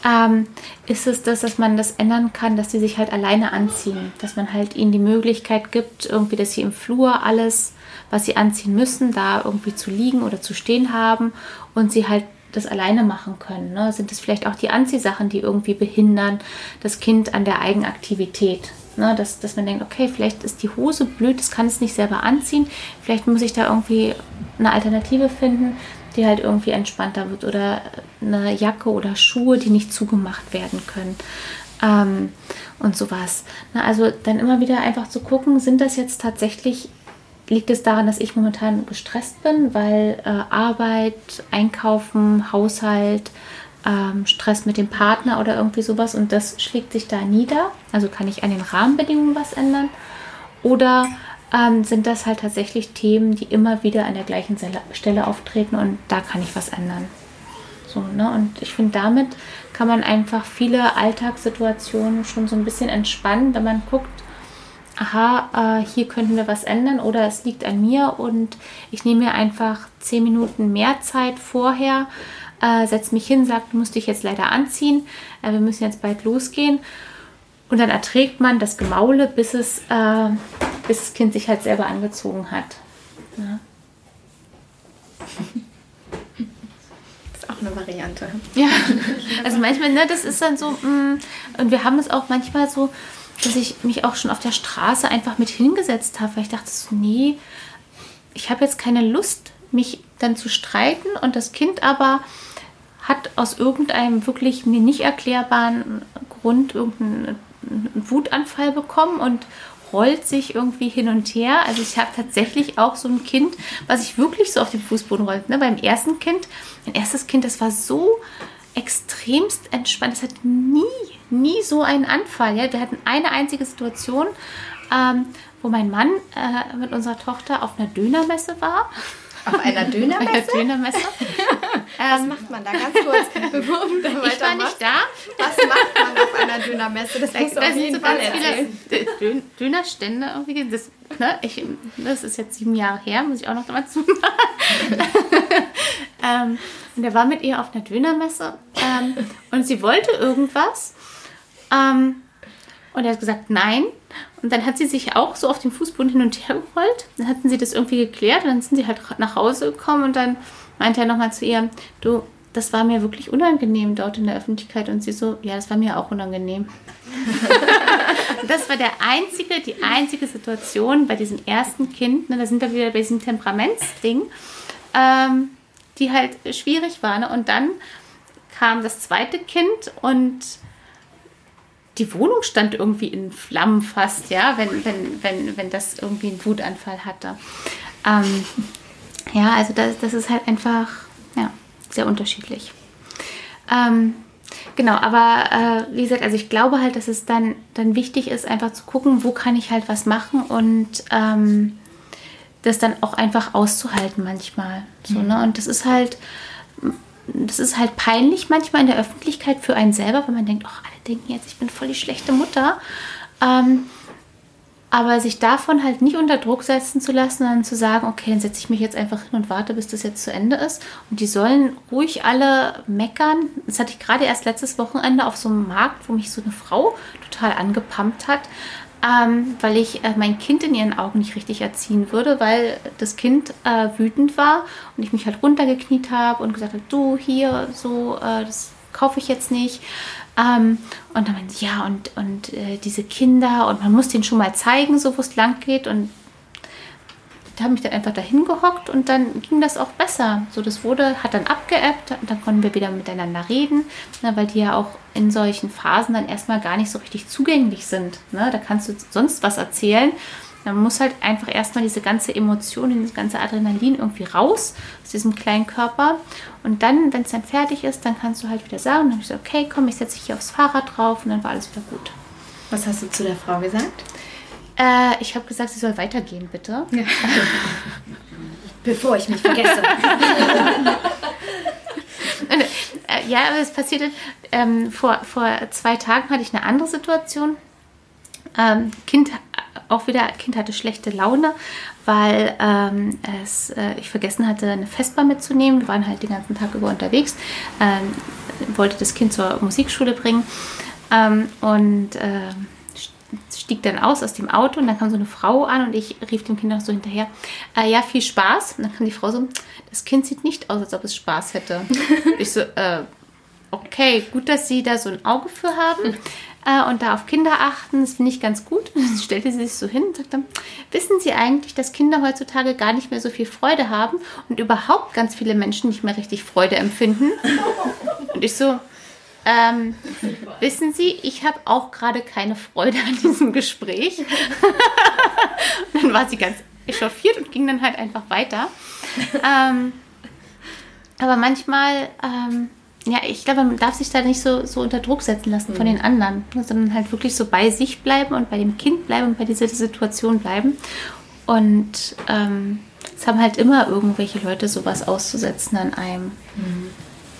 Speaker 3: ähm, ist es das, dass man das ändern kann, dass sie sich halt alleine anziehen. Dass man halt ihnen die Möglichkeit gibt, irgendwie, dass sie im Flur alles, was sie anziehen müssen, da irgendwie zu liegen oder zu stehen haben und sie halt das alleine machen können. Ne? Sind es vielleicht auch die Anziehsachen, die irgendwie behindern das Kind an der Eigenaktivität? Ne? Dass, dass man denkt, okay, vielleicht ist die Hose blöd, das kann es nicht selber anziehen. Vielleicht muss ich da irgendwie eine Alternative finden, die halt irgendwie entspannter wird oder eine Jacke oder Schuhe, die nicht zugemacht werden können. Ähm, und sowas. Na, also dann immer wieder einfach zu gucken, sind das jetzt tatsächlich, liegt es daran, dass ich momentan gestresst bin, weil äh, Arbeit, Einkaufen, Haushalt, ähm, Stress mit dem Partner oder irgendwie sowas und das schlägt sich da nieder. Also kann ich an den Rahmenbedingungen was ändern. Oder ähm, sind das halt tatsächlich Themen, die immer wieder an der gleichen Stelle auftreten und da kann ich was ändern. So, ne? Und ich finde, damit kann man einfach viele Alltagssituationen schon so ein bisschen entspannen, wenn man guckt, aha, äh, hier könnten wir was ändern oder es liegt an mir und ich nehme mir einfach zehn Minuten mehr Zeit vorher, äh, setze mich hin, sage, du musst dich jetzt leider anziehen, äh, wir müssen jetzt bald losgehen. Und dann erträgt man das Gemaule, bis, es, äh, bis das Kind sich halt selber angezogen hat. Ja.
Speaker 1: Das ist auch eine Variante.
Speaker 3: Ja, also manchmal, ne, das ist dann so, mh, und wir haben es auch manchmal so, dass ich mich auch schon auf der Straße einfach mit hingesetzt habe, weil ich dachte so, nee, ich habe jetzt keine Lust, mich dann zu streiten und das Kind aber hat aus irgendeinem wirklich mir nicht erklärbaren Grund irgendeinen Wutanfall bekommen und rollt sich irgendwie hin und her. Also ich habe tatsächlich auch so ein Kind, was sich wirklich so auf den Fußboden rollt. Ne? Beim ersten Kind, mein erstes Kind, das war so extremst entspannt. Es hat nie, nie so einen Anfall. Ja? Wir hatten eine einzige Situation, ähm, wo mein Mann äh, mit unserer Tochter auf einer Dönermesse war.
Speaker 1: Auf einer Dönermesse?
Speaker 3: Eine Dönermesse.
Speaker 1: Was macht man da ganz kurz, bevor du da
Speaker 3: ich war nicht da.
Speaker 1: Was macht man auf einer Dönermesse? Das musst du auf jeden Fall erzählen.
Speaker 3: viele Dö- Dönerstände irgendwie. Das, ne, ich, das ist jetzt sieben Jahre her, muss ich auch noch dazu ähm, und er war mit ihr auf einer Dönermesse ähm, und sie wollte irgendwas. Ähm, und er hat gesagt, nein. Und dann hat sie sich auch so auf dem Fußboden hin und her gerollt. Dann hatten sie das irgendwie geklärt und dann sind sie halt nach Hause gekommen und dann meinte er nochmal zu ihr, du, das war mir wirklich unangenehm dort in der Öffentlichkeit. Und sie so, ja, das war mir auch unangenehm. das war der einzige, die einzige Situation bei diesem ersten Kind, ne, da sind wir wieder bei diesem Temperamentsding, ähm, die halt schwierig war. Ne? Und dann kam das zweite Kind und die Wohnung stand irgendwie in Flammen fast, ja, wenn, wenn, wenn, wenn das irgendwie einen Wutanfall hatte. Ähm, ja, also das, das ist halt einfach ja, sehr unterschiedlich. Ähm, genau, aber äh, wie gesagt, also ich glaube halt, dass es dann, dann wichtig ist, einfach zu gucken, wo kann ich halt was machen und ähm, das dann auch einfach auszuhalten manchmal. So, ne? Und das ist halt, das ist halt peinlich manchmal in der Öffentlichkeit für einen selber, wenn man denkt, ach, alle denken jetzt, ich bin voll die schlechte Mutter. Ähm, aber sich davon halt nicht unter Druck setzen zu lassen, sondern zu sagen, okay, dann setze ich mich jetzt einfach hin und warte, bis das jetzt zu Ende ist. Und die sollen ruhig alle meckern. Das hatte ich gerade erst letztes Wochenende auf so einem Markt, wo mich so eine Frau total angepumpt hat, ähm, weil ich äh, mein Kind in ihren Augen nicht richtig erziehen würde, weil das Kind äh, wütend war und ich mich halt runtergekniet habe und gesagt habe, du hier, so, äh, das kaufe ich jetzt nicht. Ähm, und dann meinte sie, ja, und, und äh, diese Kinder, und man muss denen schon mal zeigen, so wo es lang geht. Und habe ich dann einfach dahin gehockt und dann ging das auch besser. So, das wurde, hat dann abgeebbt und dann konnten wir wieder miteinander reden, ne, weil die ja auch in solchen Phasen dann erstmal gar nicht so richtig zugänglich sind. Ne? Da kannst du sonst was erzählen. Man muss halt einfach erstmal diese ganze Emotion, dieses ganze Adrenalin irgendwie raus aus diesem kleinen Körper. Und dann, wenn es dann fertig ist, dann kannst du halt wieder sagen, dann ich gesagt, okay, komm, ich setze dich hier aufs Fahrrad drauf und dann war alles wieder gut.
Speaker 1: Was hast du zu der Frau gesagt?
Speaker 3: Äh, ich habe gesagt, sie soll weitergehen, bitte.
Speaker 1: Bevor ich mich vergesse.
Speaker 3: Und, äh, ja, aber es passierte, ähm, vor, vor zwei Tagen hatte ich eine andere Situation. Ähm, kind, auch wieder, Kind hatte schlechte Laune, weil ähm, es, äh, ich vergessen hatte, eine Vespa mitzunehmen. Wir waren halt den ganzen Tag über unterwegs, ähm, wollte das Kind zur Musikschule bringen ähm, und ähm, stieg dann aus aus dem Auto und dann kam so eine Frau an und ich rief dem Kind noch so hinterher, äh, ja, viel Spaß. Und dann kam die Frau so, das Kind sieht nicht aus, als ob es Spaß hätte. ich so, äh, okay, gut, dass Sie da so ein Auge für haben äh, und da auf Kinder achten, das finde ich ganz gut. Und dann stellte sie sich so hin und sagte, wissen Sie eigentlich, dass Kinder heutzutage gar nicht mehr so viel Freude haben und überhaupt ganz viele Menschen nicht mehr richtig Freude empfinden? Und ich so, ähm, wissen Sie, ich habe auch gerade keine Freude an diesem Gespräch. dann war sie ganz echauffiert und ging dann halt einfach weiter. Ähm, aber manchmal, ähm, ja, ich glaube, man darf sich da nicht so, so unter Druck setzen lassen von den anderen, sondern halt wirklich so bei sich bleiben und bei dem Kind bleiben und bei dieser Situation bleiben. Und ähm, es haben halt immer irgendwelche Leute sowas auszusetzen an einem.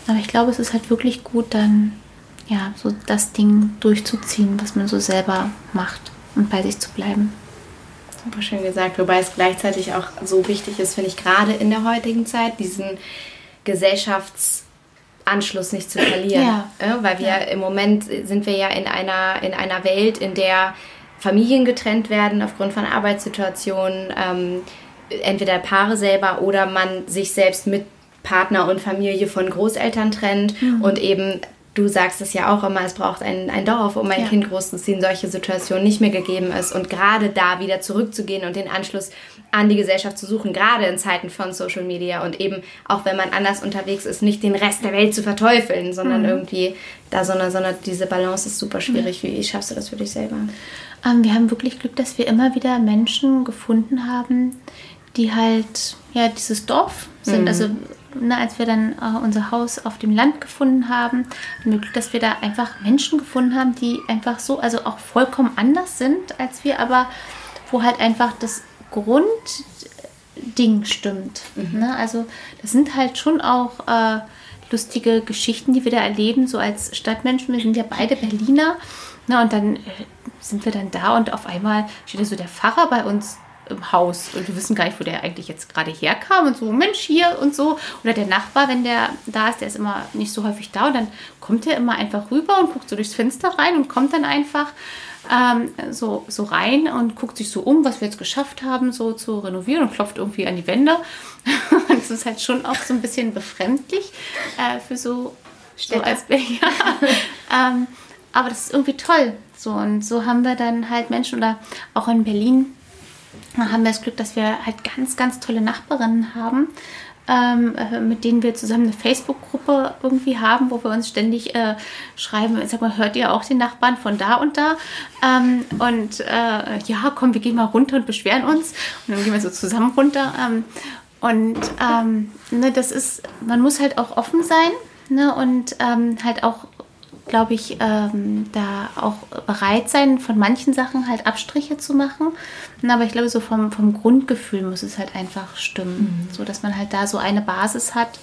Speaker 3: Aber ich glaube, es ist halt wirklich gut, dann ja, so das Ding durchzuziehen, was man so selber macht und bei sich zu bleiben.
Speaker 1: Super schön gesagt, wobei es gleichzeitig auch so wichtig ist, finde ich, gerade in der heutigen Zeit, diesen Gesellschaftsanschluss nicht zu verlieren.
Speaker 3: Ja.
Speaker 1: Ja, weil wir
Speaker 3: Ja.
Speaker 1: im Moment sind wir ja in einer, in einer Welt, in der Familien getrennt werden aufgrund von Arbeitssituationen, ähm, entweder Paare selber oder man sich selbst mit Partner und Familie von Großeltern trennt
Speaker 3: Mhm.
Speaker 1: und eben Du sagst es ja auch immer, es braucht ein, ein Dorf, um ein
Speaker 3: Ja.
Speaker 1: Kind großzuziehen, solche Situationen nicht mehr gegeben ist. Und gerade da wieder zurückzugehen und den Anschluss an die Gesellschaft zu suchen, gerade in Zeiten von Social Media und eben auch wenn man anders unterwegs ist, nicht den Rest der Welt zu verteufeln, sondern irgendwie da so eine, so eine, diese Balance ist super schwierig. Wie schaffst du das für dich selber?
Speaker 3: Ähm, wir haben wirklich Glück, dass wir immer wieder Menschen gefunden haben, die halt ja dieses Dorf sind. Also ne, als wir dann äh, unser Haus auf dem Land gefunden haben, dass wir da einfach Menschen gefunden haben, die einfach so, also auch vollkommen anders sind als wir, aber wo halt einfach das Grundding stimmt. Ne? Also das sind halt schon auch äh, lustige Geschichten, die wir da erleben, so als Stadtmenschen. Wir sind ja beide Berliner. Ne? Und dann äh, sind wir dann da und auf einmal steht da so der Pfarrer bei uns im Haus und wir wissen gar nicht, wo der eigentlich jetzt gerade herkam und so, Mensch, hier und so. Oder der Nachbar, wenn der da ist, der ist immer nicht so häufig da und dann kommt er immer einfach rüber und guckt so durchs Fenster rein und kommt dann einfach ähm, so, so rein und guckt sich so um, was wir jetzt geschafft haben, so zu renovieren und klopft irgendwie an die Wände. Und das ist halt schon auch so ein bisschen befremdlich äh, für so, so als ja. ähm, Aber das ist irgendwie toll. So, und so haben wir dann halt Menschen oder auch in Berlin haben wir das Glück, dass wir halt ganz, ganz tolle Nachbarinnen haben, ähm, äh, mit denen wir zusammen eine Facebook-Gruppe irgendwie haben, wo wir uns ständig äh, schreiben, sag mal, hört ihr auch den Nachbarn von da und da? Ähm, und äh, ja, komm, wir gehen mal runter und beschweren uns. Und dann gehen wir so zusammen runter. Ähm, und ähm, ne, das ist, man muss halt auch offen sein ne, und ähm, halt auch glaube ich, ähm, da auch bereit sein, von manchen Sachen halt Abstriche zu machen. Aber ich glaube, so vom, vom Grundgefühl muss es halt einfach stimmen. So dass man halt da so eine Basis hat,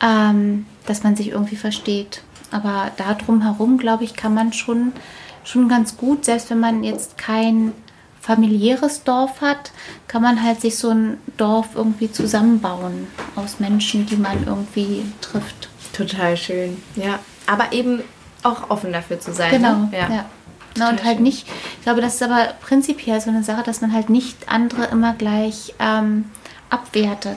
Speaker 3: ähm, dass man sich irgendwie versteht. Aber da drumherum, glaube ich, kann man schon, schon ganz gut, selbst wenn man jetzt kein familiäres Dorf hat, kann man halt sich so ein Dorf irgendwie zusammenbauen aus Menschen, die man irgendwie trifft.
Speaker 1: Total schön. Ja. Aber eben auch offen dafür zu sein.
Speaker 3: Genau,
Speaker 1: Ne?
Speaker 3: ja. Na, und halt nicht, ich glaube, das ist aber prinzipiell so eine Sache, dass man halt nicht andere immer gleich ähm, abwertet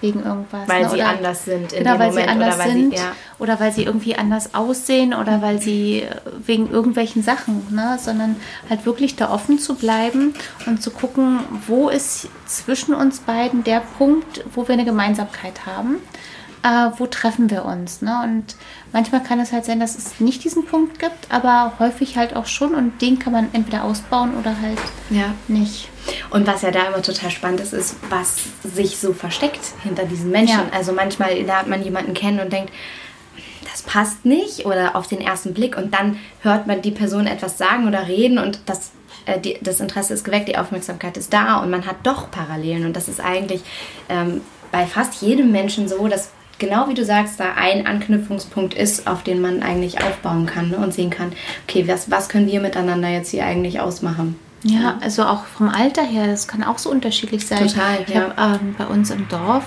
Speaker 3: wegen irgendwas.
Speaker 1: Weil
Speaker 3: ne?
Speaker 1: sie
Speaker 3: Oder-
Speaker 1: anders sind in
Speaker 3: genau,
Speaker 1: dem
Speaker 3: weil
Speaker 1: Moment
Speaker 3: sie anders
Speaker 1: oder weil
Speaker 3: sind
Speaker 1: sie ja.
Speaker 3: oder weil sie irgendwie anders aussehen oder weil sie wegen irgendwelchen Sachen, ne? sondern halt wirklich da offen zu bleiben und zu gucken, wo ist zwischen uns beiden der Punkt, wo wir eine Gemeinsamkeit haben. Äh, wo treffen wir uns? Ne? Und manchmal kann es halt sein, dass es nicht diesen Punkt gibt, aber häufig halt auch schon und den kann man entweder ausbauen oder halt
Speaker 1: Ja.
Speaker 3: nicht.
Speaker 1: Und was ja da immer total spannend ist, ist, was sich so versteckt hinter diesen Menschen.
Speaker 3: Ja.
Speaker 1: Also manchmal lernt man jemanden kennen und denkt, das passt nicht oder auf den ersten Blick und dann hört man die Person etwas sagen oder reden und das, äh, die, das Interesse ist geweckt, die Aufmerksamkeit ist da und man hat doch Parallelen und das ist eigentlich ähm, bei fast jedem Menschen so, dass genau wie du sagst, da ein Anknüpfungspunkt ist, auf den man eigentlich aufbauen kann ne, und sehen kann, okay, was, was können wir miteinander jetzt hier eigentlich ausmachen?
Speaker 3: Ja, also auch vom Alter her, das kann auch so unterschiedlich sein.
Speaker 1: Total,
Speaker 3: ich
Speaker 1: ja.
Speaker 3: habe ähm, bei uns im Dorf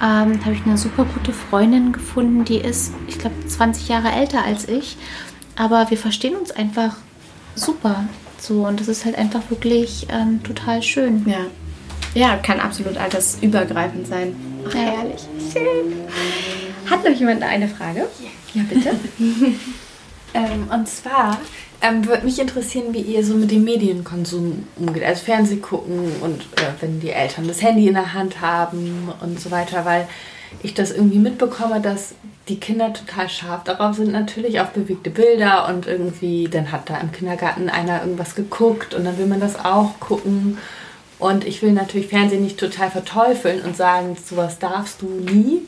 Speaker 3: ähm, habe ich eine super gute Freundin gefunden, die ist, ich glaube, 20 Jahre älter als ich, aber wir verstehen uns einfach super. So und das ist halt einfach wirklich ähm, total schön.
Speaker 1: Ja. Ja, kann absolut altersübergreifend sein. Ach,
Speaker 3: Ja.
Speaker 1: herrlich. Schön. Hat noch jemand eine Frage? Ja, bitte.
Speaker 7: Ähm, und zwar ähm, würde mich interessieren, wie ihr so mit dem Medienkonsum umgeht. Also Fernseh gucken und äh, wenn die Eltern das Handy in der Hand haben und so weiter, weil ich das irgendwie mitbekomme, dass die Kinder total scharf darauf sind, natürlich auf bewegte Bilder und irgendwie, dann hat da im Kindergarten einer irgendwas geguckt und dann will man das auch gucken. Und ich will natürlich Fernsehen nicht total verteufeln und sagen, sowas darfst du nie.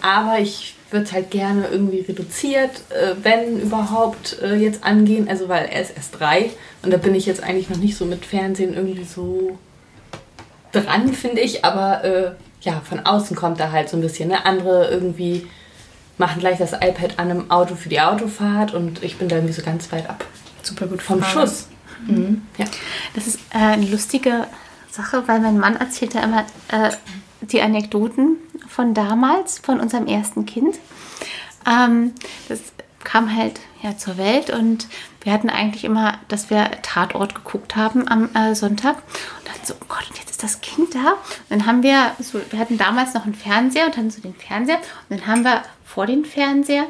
Speaker 7: Aber ich würde es halt gerne irgendwie reduziert, äh, wenn überhaupt, äh, jetzt angehen. Also, weil er ist erst drei und da bin ich jetzt eigentlich noch nicht so mit Fernsehen irgendwie so dran, finde ich. Aber äh, ja, von außen kommt da halt so ein bisschen, ne? Andere irgendwie machen gleich das iPad an im Auto für die Autofahrt und ich bin da irgendwie so ganz weit ab.
Speaker 1: Super gut
Speaker 7: Vom. Schuss. Mhm. Ja.
Speaker 3: Das ist äh, eine lustige Sache, weil mein Mann erzählt ja immer äh, die Anekdoten von damals, von unserem ersten Kind. Ähm, das kam halt ja zur Welt und wir hatten eigentlich immer, dass wir Tatort geguckt haben am äh, Sonntag und dann so, oh Gott, und jetzt ist das Kind da. Und dann haben wir, so, wir hatten damals noch einen Fernseher und hatten so den Fernseher und dann haben wir vor den Fernseher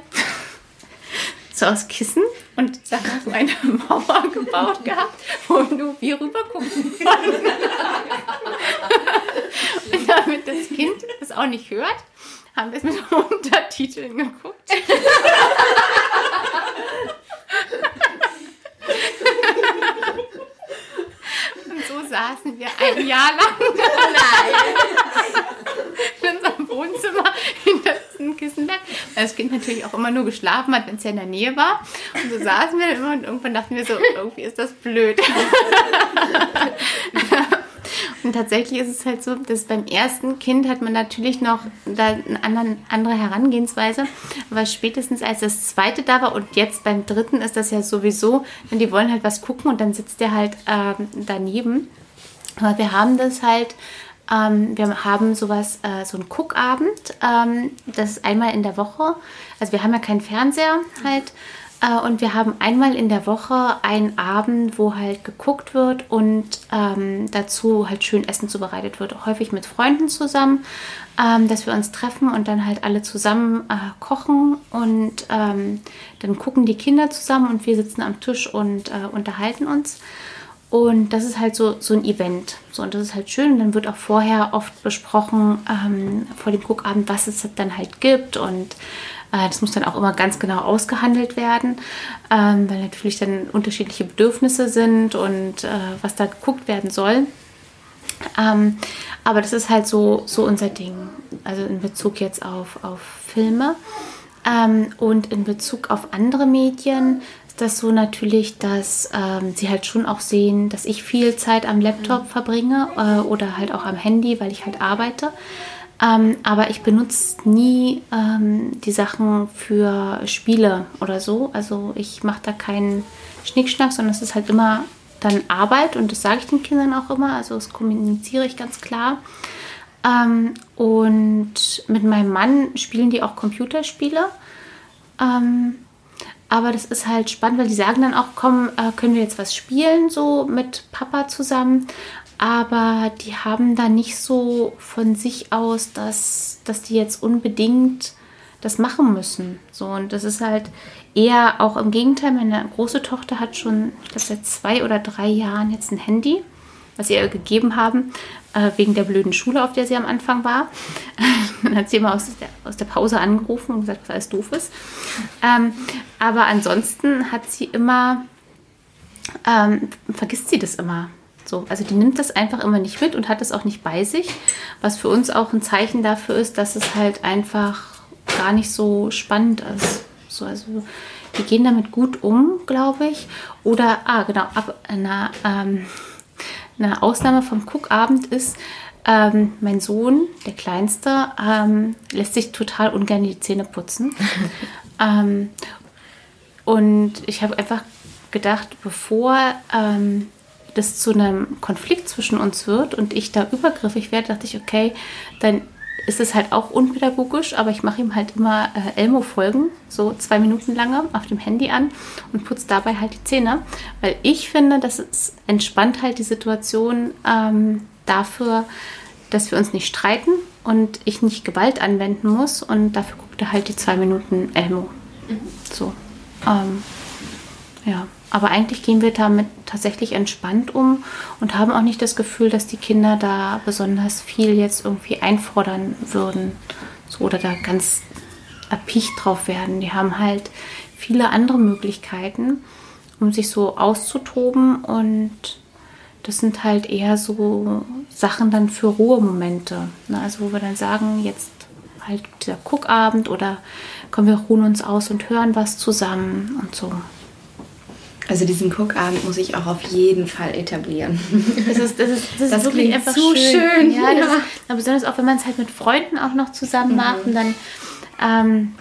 Speaker 3: so aus Kissen und da so eine Mauer gebaut gehabt, wo nur wir rüber gucken konnten. und damit das Kind das auch nicht hört, haben wir es mit Untertiteln geguckt. Und so saßen wir ein Jahr lang in unserem Wohnzimmer hinter diesem Kissenberg. Weil das Kind natürlich auch immer nur geschlafen hat, wenn es ja in der Nähe war. Und so saßen wir immer und irgendwann dachten wir so, irgendwie ist das blöd. Und tatsächlich ist es halt so, dass beim ersten Kind hat man natürlich noch da eine anderen, andere Herangehensweise. Aber spätestens als das zweite da war und jetzt beim dritten ist das ja sowieso, denn die wollen halt was gucken und dann sitzt der halt ähm, daneben. Aber wir haben das halt, ähm, wir haben sowas, äh, so einen Guckabend, ähm, das ist einmal in der Woche. Also wir haben ja keinen Fernseher halt. Äh, und wir haben einmal in der Woche einen Abend, wo halt geguckt wird und ähm, dazu halt schön Essen zubereitet wird. Häufig mit Freunden zusammen, ähm, dass wir uns treffen und dann halt alle zusammen äh, kochen und ähm, dann gucken die Kinder zusammen und wir sitzen am Tisch und äh, unterhalten uns. Und das ist halt so, so ein Event. So, und das ist halt schön. Und dann wird auch vorher oft besprochen, ähm, vor dem Guckabend, was es dann halt gibt. Und äh, das muss dann auch immer ganz genau ausgehandelt werden, ähm, weil natürlich dann unterschiedliche Bedürfnisse sind und äh, was da geguckt werden soll. Ähm, aber das ist halt so, so unser Ding. Also in Bezug jetzt auf, auf Filme. Ähm, und in Bezug auf andere Medien das so natürlich, dass ähm, sie halt schon auch sehen, dass ich viel Zeit am Laptop verbringe äh, oder halt auch am Handy, weil ich halt arbeite. Ähm, aber ich benutze nie ähm, die Sachen für Spiele oder so. Also ich mache da keinen Schnickschnack, sondern es ist halt immer dann Arbeit und das sage ich den Kindern auch immer. Also das kommuniziere ich ganz klar. Ähm, und mit meinem Mann spielen die auch Computerspiele. Aber das ist halt spannend, weil die sagen dann auch, komm, äh, können wir jetzt was spielen, so mit Papa zusammen. Aber die haben da nicht so von sich aus, dass, dass die jetzt unbedingt das machen müssen. So, und das ist halt eher auch im Gegenteil. Meine große Tochter hat schon, ich glaube, seit zwei oder drei Jahren jetzt ein Handy, was sie ihr gegeben haben, äh, wegen der blöden Schule, auf der sie am Anfang war. Dann hat sie immer aus der, aus der Pause angerufen und gesagt, was alles doof ist. Ähm, aber ansonsten hat sie immer, ähm, vergisst sie das immer. So, also die nimmt das einfach immer nicht mit und hat es auch nicht bei sich, was für uns auch ein Zeichen dafür ist, dass es halt einfach gar nicht so spannend ist. So, also die gehen damit gut um, glaube ich. Oder, ah, genau, ab einer, ähm, eine Ausnahme vom Cookabend ist, ähm, mein Sohn, der Kleinste, ähm, lässt sich total ungern die Zähne putzen. ähm, und ich habe einfach gedacht, bevor ähm, das zu einem Konflikt zwischen uns wird und ich da übergriffig werde, dachte ich, okay, dann ist es halt auch unpädagogisch, aber ich mache ihm halt immer äh, Elmo-Folgen, so zwei Minuten lange, auf dem Handy an und putze dabei halt die Zähne, weil ich finde, dass es entspannt halt die Situation ähm, dafür, dass wir uns nicht streiten und ich nicht Gewalt anwenden muss und dafür guckt er halt die zwei Minuten Elmo. So. Ähm, ja, aber eigentlich gehen wir damit tatsächlich entspannt um und haben auch nicht das Gefühl, dass die Kinder da besonders viel jetzt irgendwie einfordern würden so, oder da ganz erpicht drauf werden. Die haben halt viele andere Möglichkeiten, um sich so auszutoben und das sind halt eher so Sachen dann für Ruhemomente. Ne? Also wo wir dann sagen, jetzt halt dieser Guckabend oder kommen wir ruhen uns aus und hören was zusammen und so.
Speaker 1: Also diesen Cookabend muss ich auch auf jeden Fall etablieren.
Speaker 3: Das ist, das ist, das
Speaker 1: Das
Speaker 3: ist wirklich einfach
Speaker 1: so
Speaker 3: schön.
Speaker 1: schön,
Speaker 3: Ja,
Speaker 1: ja.
Speaker 3: Ist, besonders auch, wenn man es halt mit Freunden auch noch zusammen macht und dann, ähm,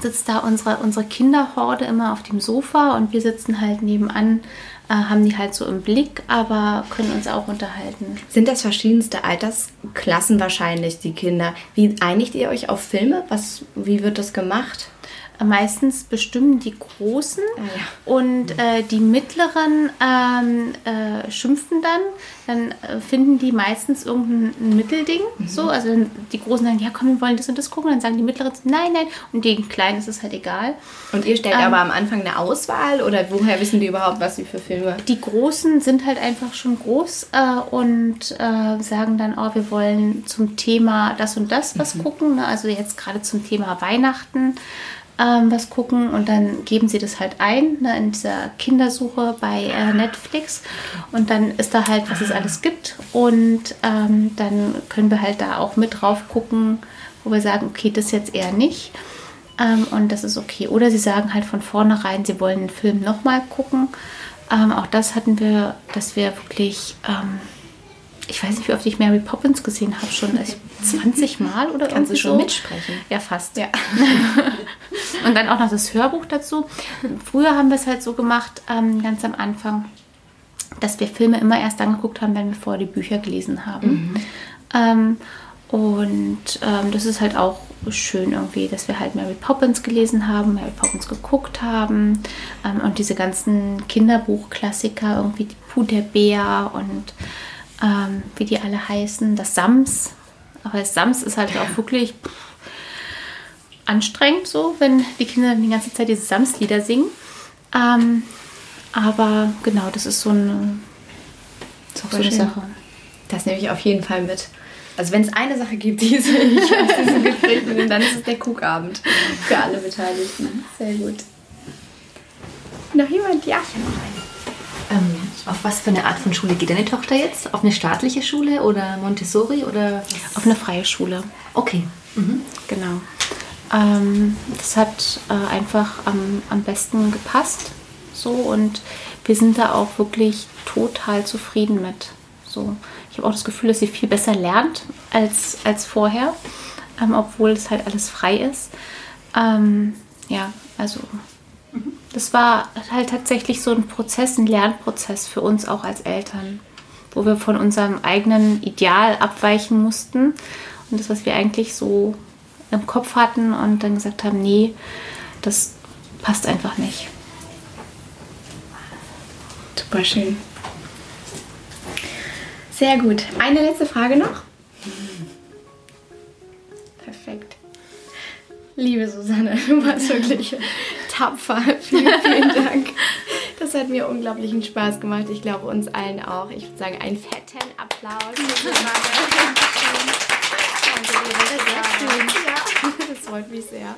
Speaker 3: sitzt da unsere, unsere Kinderhorde immer auf dem Sofa und wir sitzen halt nebenan, äh, haben die halt so im Blick, aber können uns auch unterhalten.
Speaker 1: Sind das verschiedenste Altersklassen wahrscheinlich, die Kinder? Wie einigt ihr euch auf Filme? Was, wie wird das gemacht?
Speaker 3: Meistens bestimmen die Großen
Speaker 1: Ah, ja.
Speaker 3: und äh, die Mittleren ähm, äh, schimpfen dann. Dann äh, finden die meistens irgendein Mittelding.
Speaker 1: Mhm.
Speaker 3: So, also die Großen sagen, ja komm, wir wollen das und das gucken. Dann sagen die Mittleren, nein, nein. Und den Kleinen ist es halt egal.
Speaker 1: Und ihr stellt
Speaker 3: Ähm.
Speaker 1: aber am Anfang eine Auswahl oder woher wissen die überhaupt, was sie für Filme?
Speaker 3: Die Großen sind halt einfach schon groß äh, und äh, sagen dann, oh, wir wollen zum Thema das und das was gucken. Ne? Also jetzt gerade zum Thema Weihnachten ähm, was gucken und dann geben sie das halt ein ne, in dieser Kindersuche bei äh, Netflix und dann ist da halt, was es alles gibt und ähm, dann können wir halt da auch mit drauf gucken, wo wir sagen, okay, das jetzt eher nicht. Ähm, und das ist okay. Oder sie sagen halt von vornherein, sie wollen den Film nochmal gucken. Ähm, auch das hatten wir, dass wir wirklich, ähm, ich weiß nicht, wie oft ich Mary Poppins gesehen habe, schon also 20 Mal oder
Speaker 1: Kannst du schon
Speaker 3: so.
Speaker 1: mitsprechen?
Speaker 3: Ja, fast.
Speaker 1: Ja.
Speaker 3: Und dann auch noch das Hörbuch dazu. Früher haben wir es halt so gemacht, ähm, ganz am Anfang, dass wir Filme immer erst angeguckt haben, wenn wir vorher die Bücher gelesen haben. Ähm, und ähm, das ist halt auch schön irgendwie, dass wir halt Mary Poppins gelesen haben, Mary Poppins geguckt haben ähm, und diese ganzen Kinderbuchklassiker, irgendwie die Puh der Bär und ähm, wie die alle heißen, das Sams. Aber das Sams ist halt auch wirklich pff, anstrengend so, wenn die Kinder die ganze Zeit diese Sams-Lieder singen. Ähm, aber genau, das ist so eine, ist so eine. Sache.
Speaker 1: Das nehme ich auf jeden Fall mit. Also wenn es eine Sache gibt, die ich aus diesem Gespräch mitnehme, dann ist es der Cookabend für alle Beteiligten. Sehr gut. Noch jemand? Ja.
Speaker 6: Ähm, auf was für eine Art von Schule geht deine Tochter jetzt? Auf eine staatliche Schule oder Montessori oder?
Speaker 3: Auf eine freie Schule.
Speaker 6: Okay.
Speaker 3: Genau. Ähm, das hat äh, einfach am, am besten gepasst. So und wir sind da auch wirklich total zufrieden mit. So. Ich habe auch das Gefühl, dass sie viel besser lernt als, als vorher, ähm, obwohl es halt alles frei ist. Ähm, ja, also das war halt tatsächlich so ein Prozess, ein Lernprozess für uns auch als Eltern, wo wir von unserem eigenen Ideal abweichen mussten und das, was wir eigentlich so im Kopf hatten und dann gesagt haben, nee, das passt einfach nicht.
Speaker 1: Super schön. Sehr gut. Eine letzte Frage noch. Perfekt. Liebe Susanne, du warst wirklich tapfer. Vielen, vielen Dank. Das hat mir unglaublichen Spaß gemacht. Ich glaube, uns allen auch. Ich würde sagen, einen fetten Applaus. Danke. Ja, das freut mich sehr.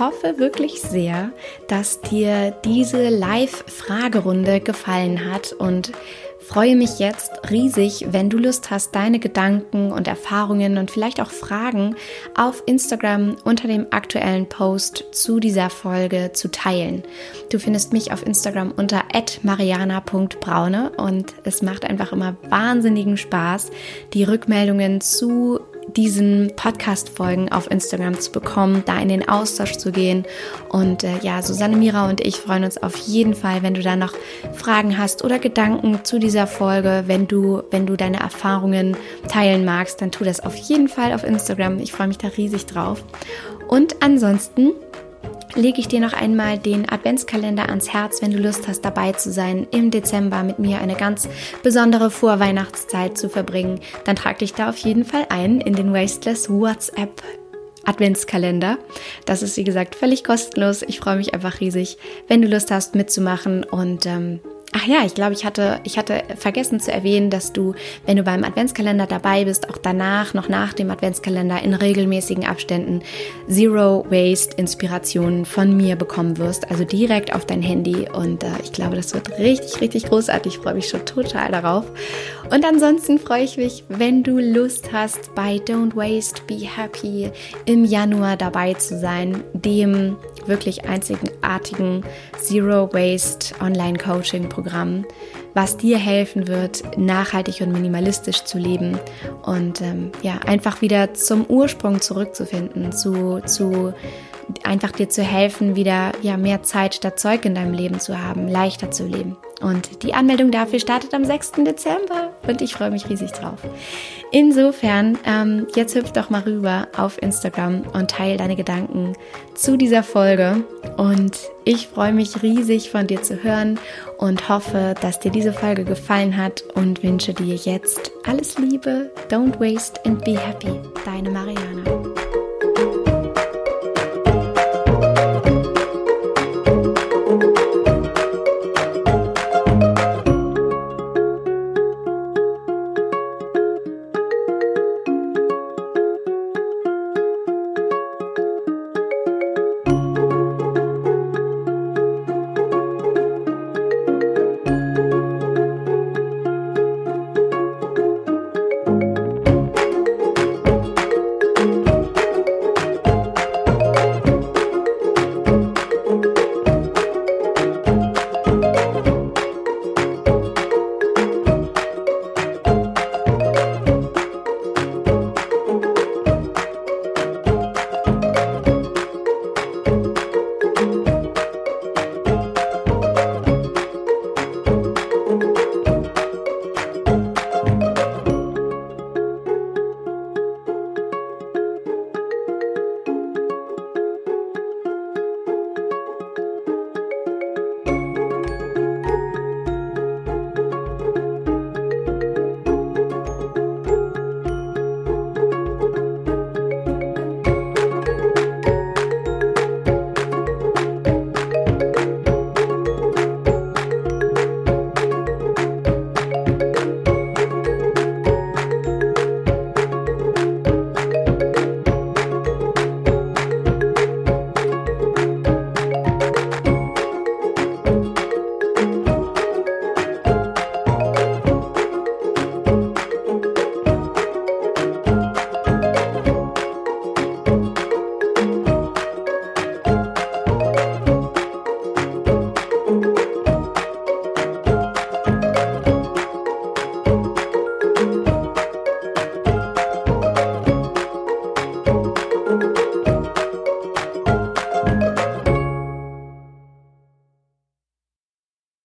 Speaker 1: Hoffe wirklich sehr, dass dir diese Live-Fragerunde gefallen hat und freue mich jetzt riesig, wenn du Lust hast, deine Gedanken und Erfahrungen und vielleicht auch Fragen auf Instagram unter dem aktuellen Post zu dieser Folge zu teilen. Du findest mich auf Instagram unter mariana.braune und es macht einfach immer wahnsinnigen Spaß, die Rückmeldungen zu diesen Podcast-Folgen auf Instagram zu bekommen, da in den Austausch zu gehen. Und äh, ja, Susanne Mira und ich freuen uns auf jeden Fall, wenn du da noch Fragen hast oder Gedanken zu dieser Folge. Wenn du, wenn du deine Erfahrungen teilen magst, dann tu das auf jeden Fall auf Instagram. Ich freue mich da riesig drauf. Und ansonsten lege ich dir noch einmal den Adventskalender ans Herz, wenn du Lust hast, dabei zu sein, im Dezember mit mir eine ganz besondere Vorweihnachtszeit zu verbringen. Dann trag dich da auf jeden Fall ein in den Wasteless WhatsApp Adventskalender. Das ist, wie gesagt, völlig kostenlos. Ich freue mich einfach riesig, wenn du Lust hast mitzumachen und ähm, Ach ja, ich glaube, ich hatte, ich hatte vergessen zu erwähnen, dass du, wenn du beim Adventskalender dabei bist, auch danach, noch nach dem Adventskalender in regelmäßigen Abständen Zero Waste Inspirationen von mir bekommen wirst. Also direkt auf dein Handy. Und äh, ich glaube, das wird richtig, richtig großartig. Ich freue mich schon total darauf. Und ansonsten freue ich mich, wenn du Lust hast, bei Don't Waste, Be Happy im Januar dabei zu sein, dem wirklich einzigartigen Zero Waste Online Coaching Programm, was dir helfen wird, nachhaltig und minimalistisch zu leben und ähm, ja, einfach wieder zum Ursprung zurückzufinden, zu, zu einfach dir zu helfen, wieder ja, mehr Zeit statt Zeug in deinem Leben zu haben, leichter zu leben. Und die Anmeldung dafür startet am 6. Dezember und ich freue mich riesig drauf. Insofern, ähm, jetzt hüpf doch mal rüber auf Instagram und teile deine Gedanken zu dieser Folge. Und ich freue mich riesig von dir zu hören und hoffe, dass dir diese Folge gefallen hat und wünsche dir jetzt alles Liebe, don't waste and be happy. Deine Mariana.